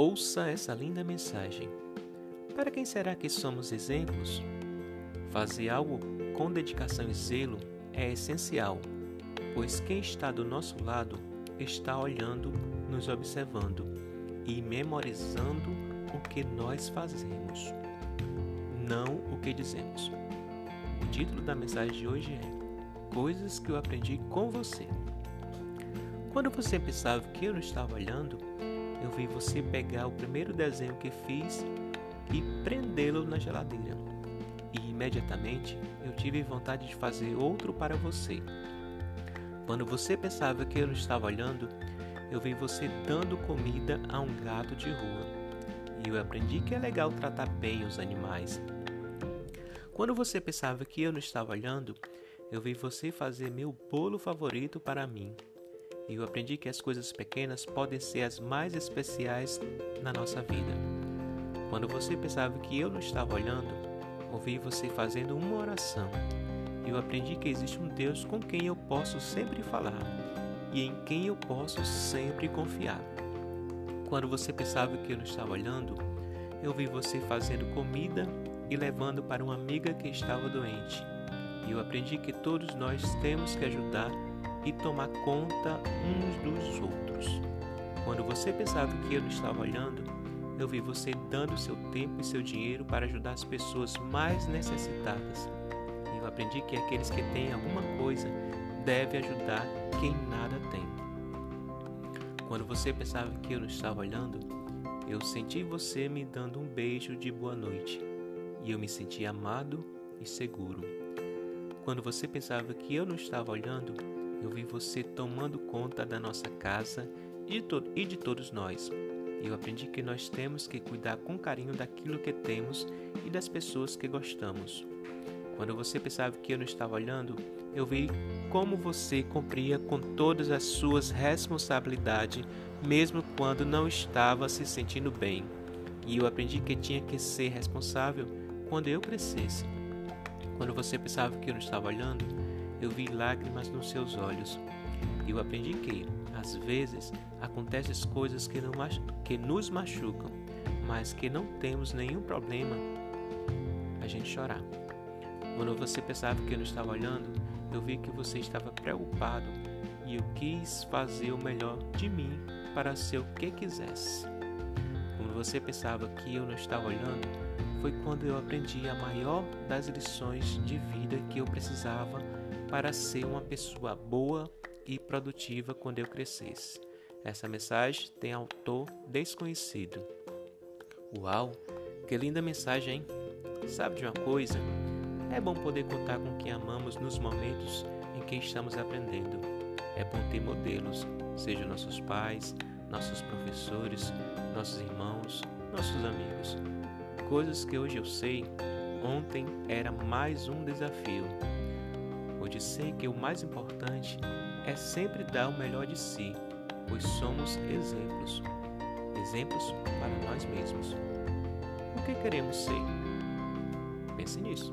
Ouça essa linda mensagem. Para quem será que somos exemplos? Fazer algo com dedicação e zelo é essencial, pois quem está do nosso lado está olhando, nos observando e memorizando o que nós fazemos, não o que dizemos. O título da mensagem de hoje é Coisas que eu aprendi com você. Quando você pensava que eu não estava olhando, eu vi você pegar o primeiro desenho que fiz e prendê-lo na geladeira. E imediatamente eu tive vontade de fazer outro para você. Quando você pensava que eu não estava olhando, eu vi você dando comida a um gato de rua. E eu aprendi que é legal tratar bem os animais. Quando você pensava que eu não estava olhando, eu vi você fazer meu bolo favorito para mim. E eu aprendi que as coisas pequenas podem ser as mais especiais na nossa vida. Quando você pensava que eu não estava olhando, ouvi você fazendo uma oração. Eu aprendi que existe um Deus com quem eu posso sempre falar e em quem eu posso sempre confiar. Quando você pensava que eu não estava olhando, eu vi você fazendo comida e levando para uma amiga que estava doente. E eu aprendi que todos nós temos que ajudar e tomar conta uns dos outros. Quando você pensava que eu não estava olhando, eu vi você dando seu tempo e seu dinheiro para ajudar as pessoas mais necessitadas. Eu aprendi que aqueles que têm alguma coisa devem ajudar quem nada tem. Quando você pensava que eu não estava olhando, eu senti você me dando um beijo de boa noite e eu me senti amado e seguro. Quando você pensava que eu não estava olhando, eu vi você tomando conta da nossa casa e de, e de todos nós. Eu aprendi que nós temos que cuidar com carinho daquilo que temos e das pessoas que gostamos. Quando você pensava que eu não estava olhando, eu vi como você cumpria com todas as suas responsabilidades, mesmo quando não estava se sentindo bem. E eu aprendi que tinha que ser responsável quando eu crescesse. Quando você pensava que eu não estava olhando, eu vi lágrimas nos seus olhos. Eu aprendi que, às vezes, acontecem coisas que, não, que nos machucam, mas que não temos nenhum problema a gente chorar. Quando você pensava que eu não estava olhando, eu vi que você estava preocupado e eu quis fazer o melhor de mim para ser o que quisesse. Quando você pensava que eu não estava olhando, foi quando eu aprendi a maior das lições de vida que eu precisava para ser uma pessoa boa e produtiva quando eu crescesse. Essa mensagem tem autor desconhecido. Uau, que linda mensagem, hein? Sabe de uma coisa? É bom poder contar com quem amamos nos momentos em que estamos aprendendo. É bom ter modelos, sejam nossos pais, nossos professores, nossos irmãos, nossos amigos. Coisas que hoje eu sei, ontem era mais um desafio. Hoje sei que o mais importante é sempre dar o melhor de si, pois somos exemplos. Exemplos para nós mesmos. O que queremos ser? Pense nisso.